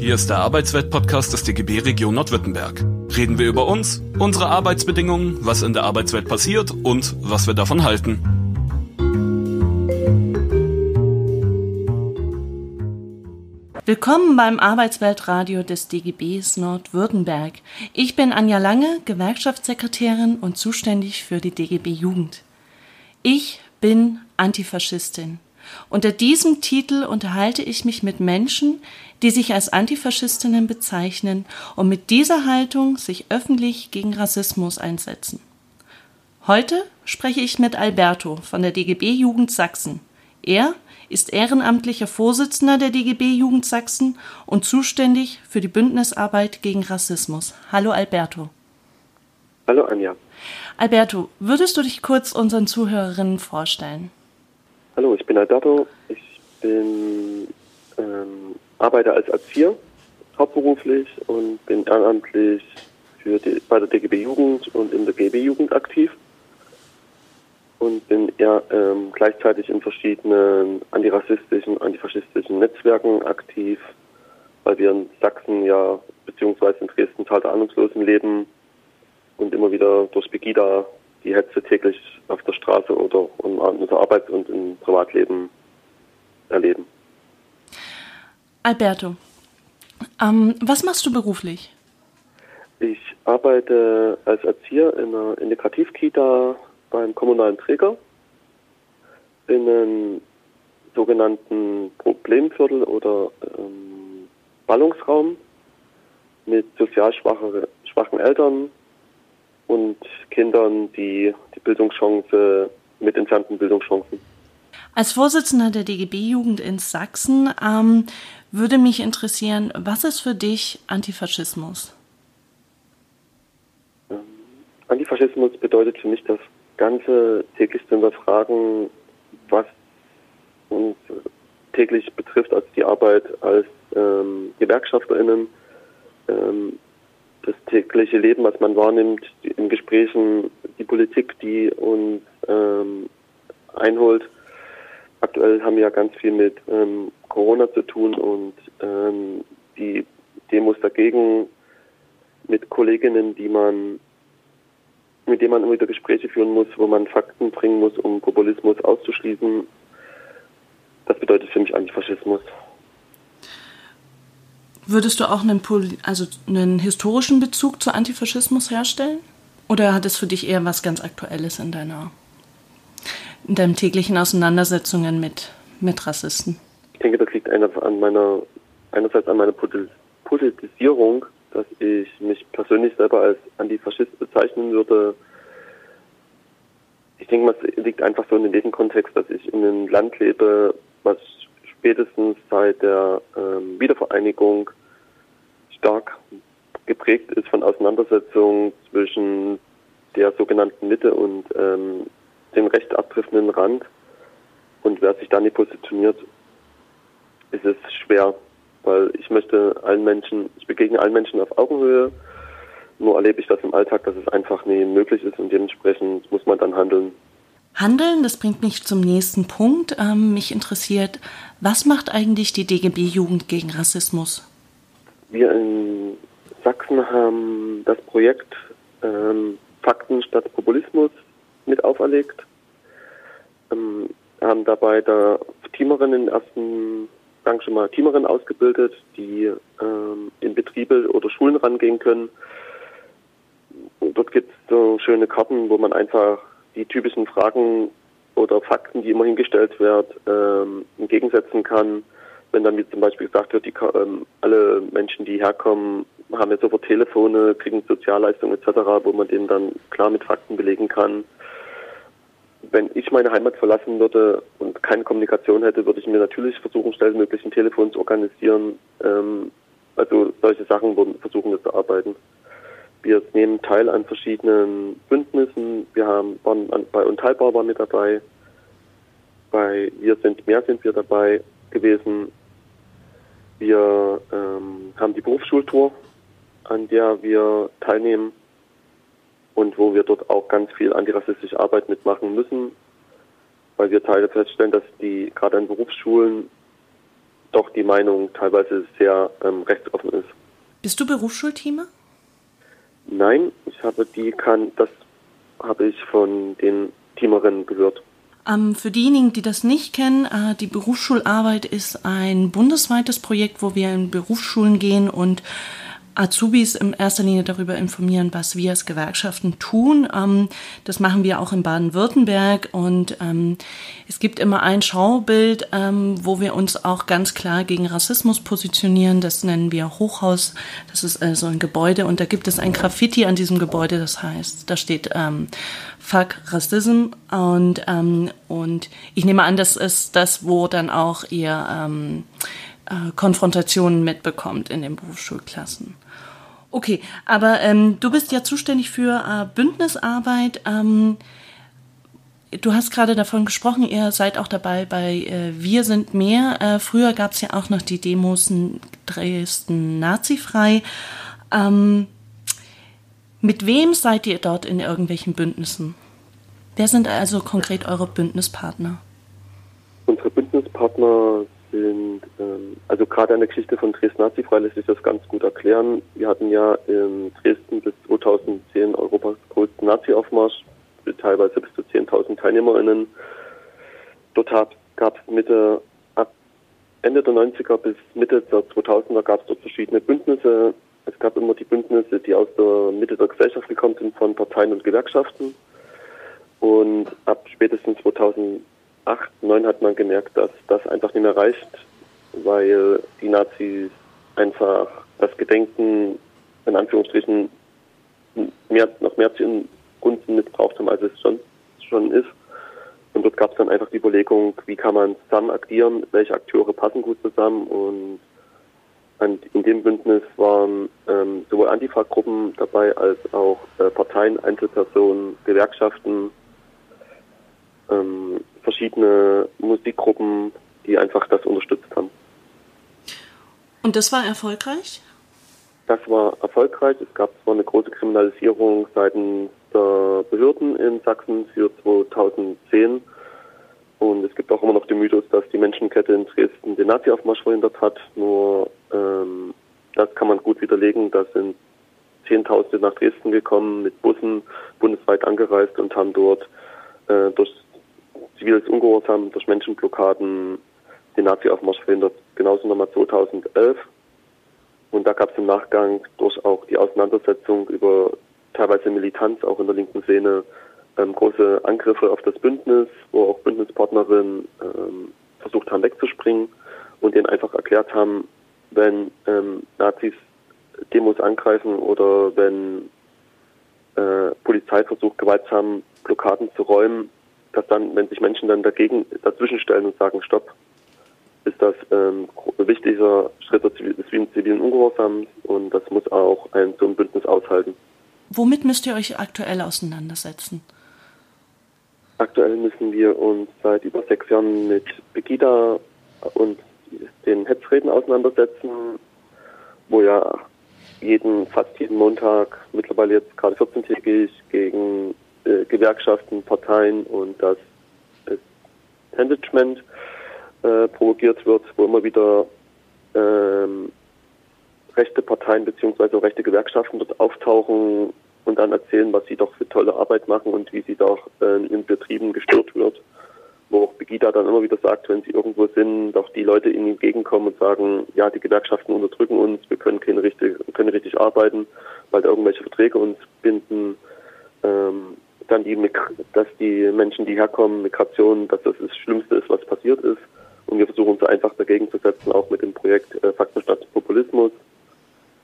Hier ist der Arbeitswelt-Podcast des DGB Region Nordwürttemberg. Reden wir über uns, unsere Arbeitsbedingungen, was in der Arbeitswelt passiert und was wir davon halten. Willkommen beim Arbeitsweltradio des DGBs Nordwürttemberg. Ich bin Anja Lange, Gewerkschaftssekretärin und zuständig für die DGB Jugend. Ich bin Antifaschistin. Unter diesem Titel unterhalte ich mich mit Menschen, die sich als Antifaschistinnen bezeichnen und mit dieser Haltung sich öffentlich gegen Rassismus einsetzen. Heute spreche ich mit Alberto von der DGB Jugend Sachsen. Er ist ehrenamtlicher Vorsitzender der DGB Jugend Sachsen und zuständig für die Bündnisarbeit gegen Rassismus. Hallo Alberto. Hallo Anja. Alberto, würdest du dich kurz unseren Zuhörerinnen vorstellen? Hallo, ich bin Alberto. Ich bin ähm, arbeite als Erzieher hauptberuflich und bin ehrenamtlich für die, bei der DGB Jugend und in der GB Jugend aktiv und bin eher ähm, gleichzeitig in verschiedenen antirassistischen, antifaschistischen Netzwerken aktiv, weil wir in Sachsen ja beziehungsweise in Dresden Tal der Ahnungslosen leben und immer wieder durch Pegida die Hetze täglich auf der Straße oder in unserer Arbeit und im Privatleben erleben. Alberto, ähm, was machst du beruflich? Ich arbeite als Erzieher in einer Integrativkita beim kommunalen Träger in einem sogenannten Problemviertel oder ähm, Ballungsraum mit sozial schwache, schwachen Eltern und Kindern, die die Bildungschance mit entfernten Bildungschancen. Als Vorsitzender der DGB-Jugend in Sachsen ähm, würde mich interessieren, was ist für dich Antifaschismus? Ähm, Antifaschismus bedeutet für mich das Ganze täglich zu hinterfragen, was uns täglich betrifft als die Arbeit als ähm, GewerkschafterInnen, ähm, das tägliche Leben, was man wahrnimmt, in Gesprächen, die Politik, die uns ähm, einholt. Aktuell haben wir ja ganz viel mit ähm, Corona zu tun und ähm, die Demos dagegen mit Kolleginnen, die man mit denen man wieder Gespräche führen muss, wo man Fakten bringen muss, um Populismus auszuschließen. Das bedeutet für mich Antifaschismus. Würdest du auch einen, also einen historischen Bezug zu Antifaschismus herstellen? Oder hat es für dich eher was ganz Aktuelles in deiner in deinen täglichen Auseinandersetzungen mit, mit Rassisten? Ich denke, das liegt an meiner, einerseits an meiner Politisierung, dass ich mich persönlich selber als Antifaschist bezeichnen würde. Ich denke, es liegt einfach so in dem Nebenkontext, dass ich in einem Land lebe, was spätestens seit der ähm, Wiedervereinigung stark geprägt ist von Auseinandersetzungen zwischen der sogenannten Mitte und ähm, dem recht abdriftenden Rand. Und wer sich da nicht positioniert, ist es schwer, weil ich möchte allen Menschen, ich begegne allen Menschen auf Augenhöhe. Nur erlebe ich das im Alltag, dass es einfach nie möglich ist und dementsprechend muss man dann handeln. Handeln, das bringt mich zum nächsten Punkt. Ähm, mich interessiert, was macht eigentlich die DGB-Jugend gegen Rassismus? Wir in Sachsen haben das Projekt ähm, Fakten statt Populismus mit auferlegt. Ähm, haben dabei da Teamerinnen im ersten Gang schon mal Teamerinnen ausgebildet, die ähm, in Betriebe oder Schulen rangehen können. Dort gibt es so schöne Karten, wo man einfach die typischen Fragen oder Fakten, die immer hingestellt werden, ähm, entgegensetzen kann. Wenn dann wie zum Beispiel gesagt wird, die, ähm, alle Menschen, die herkommen, haben jetzt sofort Telefone, kriegen Sozialleistungen etc., wo man denen dann klar mit Fakten belegen kann, wenn ich meine Heimat verlassen würde und keine Kommunikation hätte, würde ich mir natürlich versuchen, schnellstmöglich ein Telefon zu organisieren. Ähm, also solche Sachen wurden versuchen wir zu arbeiten. Wir nehmen teil an verschiedenen Bündnissen. Wir haben waren an, bei Unteilbar waren wir dabei. Bei Wir sind mehr sind wir dabei gewesen. Wir ähm, haben die Berufsschultour, an der wir teilnehmen und wo wir dort auch ganz viel antirassistische Arbeit mitmachen müssen, weil wir Teile feststellen, dass die gerade an Berufsschulen doch die Meinung teilweise sehr ähm, rechtsoffen ist. Bist du Berufsschulteamer? Nein, ich habe die kann, das habe ich von den Teamerinnen gehört. Ähm, für diejenigen, die das nicht kennen, äh, die Berufsschularbeit ist ein bundesweites Projekt, wo wir in Berufsschulen gehen und Azubis in erster Linie darüber informieren, was wir als Gewerkschaften tun. Ähm, das machen wir auch in Baden-Württemberg und ähm, es gibt immer ein Schaubild, ähm, wo wir uns auch ganz klar gegen Rassismus positionieren. Das nennen wir Hochhaus. Das ist äh, so ein Gebäude und da gibt es ein Graffiti an diesem Gebäude. Das heißt, da steht ähm, Fuck Rassism und ähm, und ich nehme an, das ist das, wo dann auch ihr ähm, äh, Konfrontationen mitbekommt in den Berufsschulklassen. Okay, aber ähm, du bist ja zuständig für äh, Bündnisarbeit. Ähm, du hast gerade davon gesprochen, ihr seid auch dabei bei äh, Wir sind mehr. Äh, früher gab es ja auch noch die Demos in Dresden nazifrei. Ähm, mit wem seid ihr dort in irgendwelchen Bündnissen? Wer sind also konkret eure Bündnispartner? Unsere Bündnispartner sind, ähm, also gerade an der Geschichte von Dresden lässt sich das ganz gut erklären. Wir hatten ja in Dresden bis 2010 Europas größten Nazi-Aufmarsch, teilweise bis zu 10.000 TeilnehmerInnen. Dort gab es Mitte, ab Ende der 90er bis Mitte der 2000er gab es dort verschiedene Bündnisse. Es gab immer die Bündnisse, die aus der Mitte der Gesellschaft gekommen sind, von Parteien und Gewerkschaften. Und ab spätestens 2000 8, 9 hat man gemerkt, dass das einfach nicht mehr reicht, weil die Nazis einfach das Gedenken in Anführungsstrichen mehr, noch mehr zu Gunsten missbraucht haben, als es schon, schon ist. Und dort gab es dann einfach die Überlegung, wie kann man zusammen agieren, welche Akteure passen gut zusammen. Und in dem Bündnis waren ähm, sowohl Antifa-Gruppen dabei als auch äh, Parteien, Einzelpersonen, Gewerkschaften, ähm, verschiedene Musikgruppen, die einfach das unterstützt haben. Und das war erfolgreich? Das war erfolgreich. Es gab zwar eine große Kriminalisierung seitens der Behörden in Sachsen für 2010. Und es gibt auch immer noch den Mythos, dass die Menschenkette in Dresden den Nazi-Aufmarsch verhindert hat. Nur ähm, das kann man gut widerlegen. Da sind Zehntausende nach Dresden gekommen, mit Bussen bundesweit angereist und haben dort äh, durch ziviles Ungehorsam durch Menschenblockaden den Nazi-Aufmarsch verhindert. Genauso nochmal 2011. Und da gab es im Nachgang durch auch die Auseinandersetzung über teilweise Militanz auch in der linken Szene ähm, große Angriffe auf das Bündnis, wo auch Bündnispartnerinnen ähm, versucht haben wegzuspringen und denen einfach erklärt haben, wenn ähm, Nazis Demos angreifen oder wenn äh, Polizei versucht, gewaltsam Blockaden zu räumen, dass dann, wenn sich Menschen dann dagegen dazwischen stellen und sagen, stopp, ist das ähm, ein wichtiger Schritt des zivilen Ungehorsams und das muss auch ein so ein Bündnis aushalten. Womit müsst ihr euch aktuell auseinandersetzen? Aktuell müssen wir uns seit über sechs Jahren mit Begida und den Hetzreden auseinandersetzen, wo ja jeden, fast jeden Montag, mittlerweile jetzt gerade 14-tägig, gegen äh, Gewerkschaften, Parteien und das Management äh, provoziert wird, wo immer wieder ähm, rechte Parteien beziehungsweise rechte Gewerkschaften dort auftauchen und dann erzählen, was sie doch für tolle Arbeit machen und wie sie doch äh, in Betrieben gestört wird. Wo auch Begida dann immer wieder sagt, wenn sie irgendwo sind, doch die Leute ihnen entgegenkommen und sagen, ja, die Gewerkschaften unterdrücken uns, wir können keine richtig, können richtig arbeiten, weil da irgendwelche Verträge uns binden. Ähm, dann die, dass die Menschen, die herkommen, Migration, dass das das Schlimmste ist, was passiert ist. Und wir versuchen uns einfach dagegen zu setzen, auch mit dem Projekt äh, Fakten statt Populismus.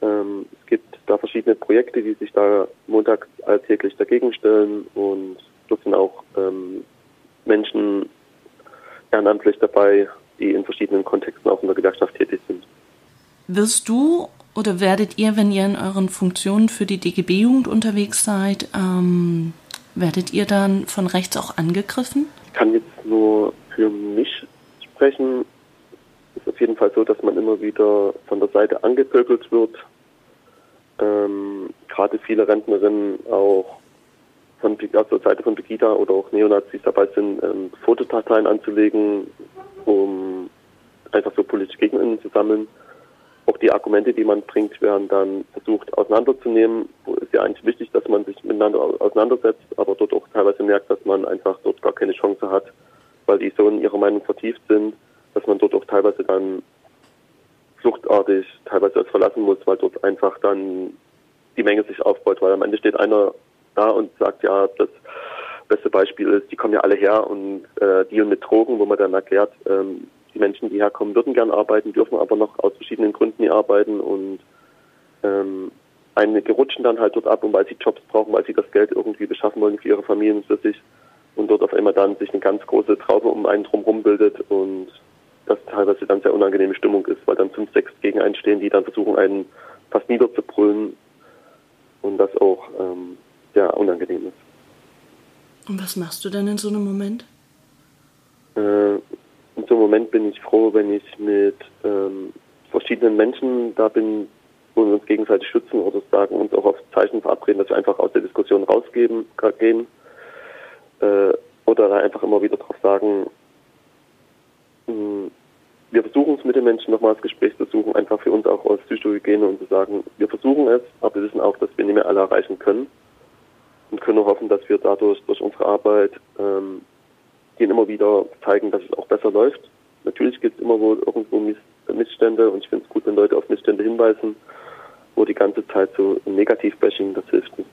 Ähm, es gibt da verschiedene Projekte, die sich da montags alltäglich dagegen stellen und dort sind auch ähm, Menschen ehrenamtlich dabei, die in verschiedenen Kontexten auch in der Gewerkschaft tätig sind. Wirst du oder werdet ihr, wenn ihr in euren Funktionen für die DGB-Jugend unterwegs seid, ähm, Werdet ihr dann von rechts auch angegriffen? Ich kann jetzt nur für mich sprechen. Es ist auf jeden Fall so, dass man immer wieder von der Seite angepöbelt wird. Ähm, gerade viele Rentnerinnen auch von also Seite von Pegida oder auch Neonazis dabei sind, ähm, Fotodateien anzulegen, um einfach so politische GegnerInnen zu sammeln. Auch die Argumente, die man bringt, werden dann versucht auseinanderzunehmen. Ist ja eigentlich wichtig, dass man sich miteinander auseinandersetzt, aber dort auch teilweise merkt, dass man einfach dort gar keine Chance hat, weil die so in ihrer Meinung vertieft sind, dass man dort auch teilweise dann fluchtartig teilweise verlassen muss, weil dort einfach dann die Menge sich aufbaut, weil am Ende steht einer da und sagt, ja, das beste Beispiel ist, die kommen ja alle her und äh, dealen mit Drogen, wo man dann erklärt, ähm, die Menschen, die herkommen, würden gern arbeiten, dürfen aber noch aus verschiedenen Gründen nicht arbeiten und ähm, einige rutschen dann halt dort ab, und weil sie Jobs brauchen, weil sie das Geld irgendwie beschaffen wollen für ihre Familien für sich und dort auf einmal dann sich eine ganz große Traube um einen drumherum bildet und das teilweise dann sehr unangenehme Stimmung ist, weil dann fünf, sechs gegen einen stehen, die dann versuchen, einen fast niederzubrüllen und das auch ähm, sehr unangenehm ist. Und was machst du denn in so einem Moment? Äh, in so einem Moment bin ich froh, wenn ich mit ähm, verschiedenen Menschen da bin, wir uns gegenseitig schützen oder sagen, uns auch auf Zeichen verabreden, dass wir einfach aus der Diskussion rausgehen gehen. Äh, oder da einfach immer wieder drauf sagen, mh, hm, wir versuchen es mit den Menschen nochmal das Gespräch zu suchen, einfach für uns auch aus Psychohygiene und zu sagen, wir versuchen es, aber wir wissen auch, dass wir nicht mehr alle erreichen können und können hoffen, dass wir dadurch durch unsere Arbeit ähm, denen immer wieder zeigen, dass es auch besser läuft. Natürlich gibt es immer wohl irgendwo Miss Missstände und ich finde es gut, wenn Leute auf Missstände hinweisen, wo die ganze Zeit so Negativbashing, das hilft nicht.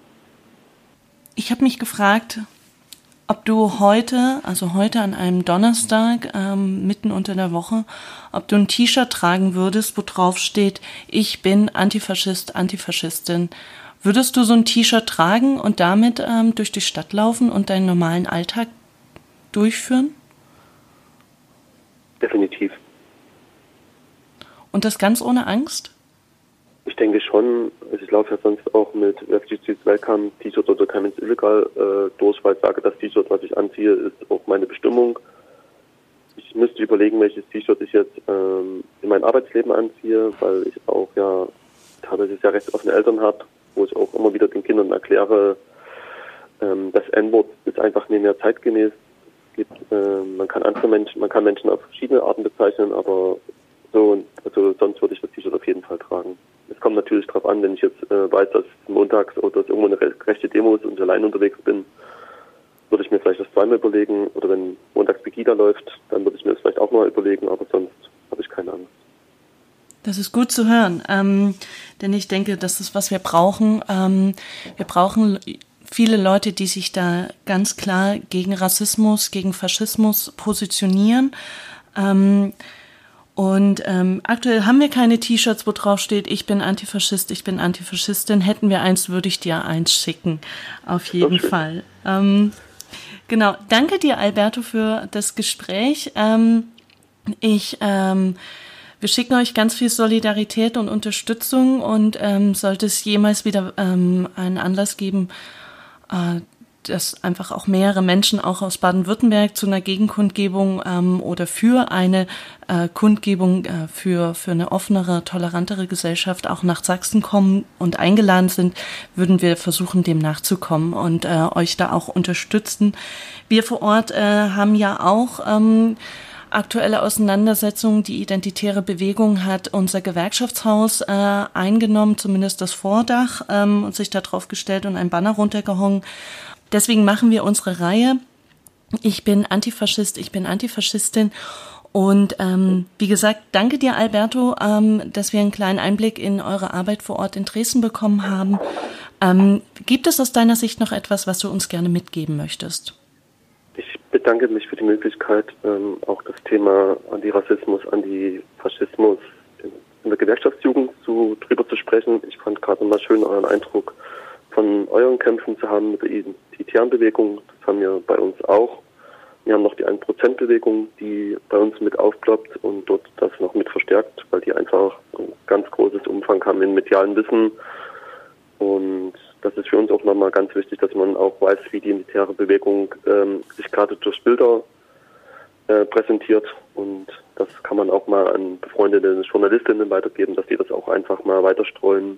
Ich habe mich gefragt, ob du heute, also heute an einem Donnerstag, ähm, mitten unter der Woche, ob du ein T-Shirt tragen würdest, wo drauf steht, ich bin Antifaschist, Antifaschistin. Würdest du so ein T-Shirt tragen und damit ähm, durch die Stadt laufen und deinen normalen Alltag durchführen? Definitiv. Und das ganz ohne Angst? Ich denke schon. Also ich laufe ja sonst auch mit Refugees Welcome T-Shirt oder Comments Illegal äh, durch, weil ich sage, das T-Shirt, was ich anziehe, ist auch meine Bestimmung. Ich müsste überlegen, welches T-Shirt ich jetzt ähm, in mein Arbeitsleben anziehe, weil ich auch ja teilweise sehr rechtsoffene Eltern habe wo ich auch immer wieder den Kindern erkläre, ähm, das N-Wort ist einfach nicht mehr zeitgemäß. Gibt, äh, man kann andere Menschen, man kann Menschen auf verschiedene Arten bezeichnen, aber so, also sonst würde ich das T-Shirt auf jeden Fall tragen. Es kommt natürlich darauf an, wenn ich jetzt äh, weiß, dass montags oder dass irgendwo eine rechte Demo ist und ich allein unterwegs bin, würde ich mir vielleicht das zweimal überlegen. Oder wenn montags Pegida läuft, dann würde ich mir das vielleicht auch mal überlegen, aber sonst habe ich keine Angst. Das ist gut zu hören, ähm, denn ich denke, das ist, was wir brauchen. Ähm, wir brauchen viele Leute, die sich da ganz klar gegen Rassismus, gegen Faschismus positionieren. Ähm, und ähm, aktuell haben wir keine T-Shirts, wo drauf steht, ich bin Antifaschist, ich bin Antifaschistin. Hätten wir eins, würde ich dir eins schicken. Auf jeden okay. Fall. Ähm, genau. Danke dir, Alberto, für das Gespräch. Ähm, ich ähm, wir schicken euch ganz viel Solidarität und Unterstützung und ähm, sollte es jemals wieder ähm, einen Anlass geben, äh, dass einfach auch mehrere Menschen auch aus Baden-Württemberg zu einer Gegenkundgebung ähm, oder für eine äh, Kundgebung äh, für, für eine offenere, tolerantere Gesellschaft auch nach Sachsen kommen und eingeladen sind, würden wir versuchen, dem nachzukommen und äh, euch da auch unterstützen. Wir vor Ort äh, haben ja auch ähm, aktuelle Auseinandersetzung. Die identitäre Bewegung hat unser Gewerkschaftshaus äh, eingenommen, zumindest das Vordach, ähm, und sich da drauf gestellt und ein Banner runtergehangen. Deswegen machen wir unsere Reihe. Ich bin Antifaschist, ich bin Antifaschistin. Und ähm, wie gesagt, danke dir, Alberto, ähm, dass wir einen kleinen Einblick in eure Arbeit vor Ort in Dresden bekommen haben. Ähm, gibt es aus deiner Sicht noch etwas, was du uns gerne mitgeben möchtest? Bedanke mich für die Möglichkeit, ähm, auch das Thema Antirassismus, Antifaschismus in, in der Gewerkschaftsjugend zu, drüber zu sprechen. Ich fand gerade mal schön euren Eindruck von euren Kämpfen zu haben mit der identitären Bewegung. Das haben wir bei uns auch. Wir haben noch die 1%-Bewegung, die bei uns mit aufploppt und dort das noch mit verstärkt, weil die einfach ein ganz großes Umfang haben in medialen Wissen und das ist für uns auch nochmal ganz wichtig, dass man auch weiß, wie die militäre Bewegung ähm, sich gerade durch Bilder äh, präsentiert. Und das kann man auch mal an befreundete Journalistinnen weitergeben, dass die das auch einfach mal weiterstreuen,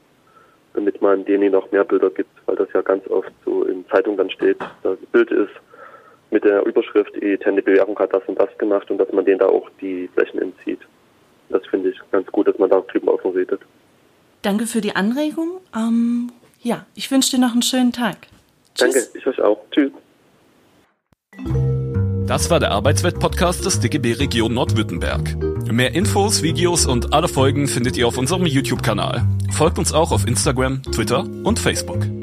damit man denen noch mehr Bilder gibt, weil das ja ganz oft so in Zeitungen dann steht, das Bild ist mit der Überschrift, die Tende Bewährung hat das und das gemacht und dass man denen da auch die Flächen entzieht. das finde ich ganz gut, dass man darüber offen redet. Danke für die Anregung. Ähm, ja, ich wünsche dir noch einen schönen Tag. Tschüss. Danke, ich euch auch. Tschüss. Das war der Arbeitswelt-Podcast des DGB Region Nordwürttemberg. Mehr Infos, Videos und alle Folgen findet ihr auf unserem YouTube-Kanal. Folgt uns auch auf Instagram, Twitter und Facebook.